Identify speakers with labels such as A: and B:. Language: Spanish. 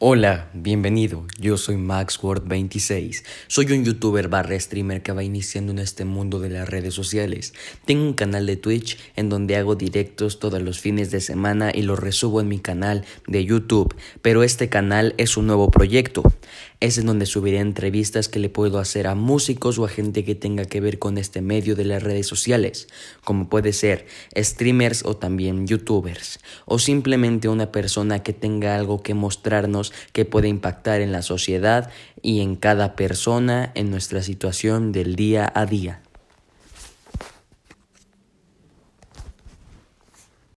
A: Hola, bienvenido. Yo soy MaxWord26. Soy un youtuber barra streamer que va iniciando en este mundo de las redes sociales. Tengo un canal de Twitch en donde hago directos todos los fines de semana y los resubo en mi canal de YouTube. Pero este canal es un nuevo proyecto. Es en donde subiré entrevistas que le puedo hacer a músicos o a gente que tenga que ver con este medio de las redes sociales, como puede ser streamers o también youtubers, o simplemente una persona que tenga algo que mostrarnos que puede impactar en la sociedad y en cada persona en nuestra situación del día a día.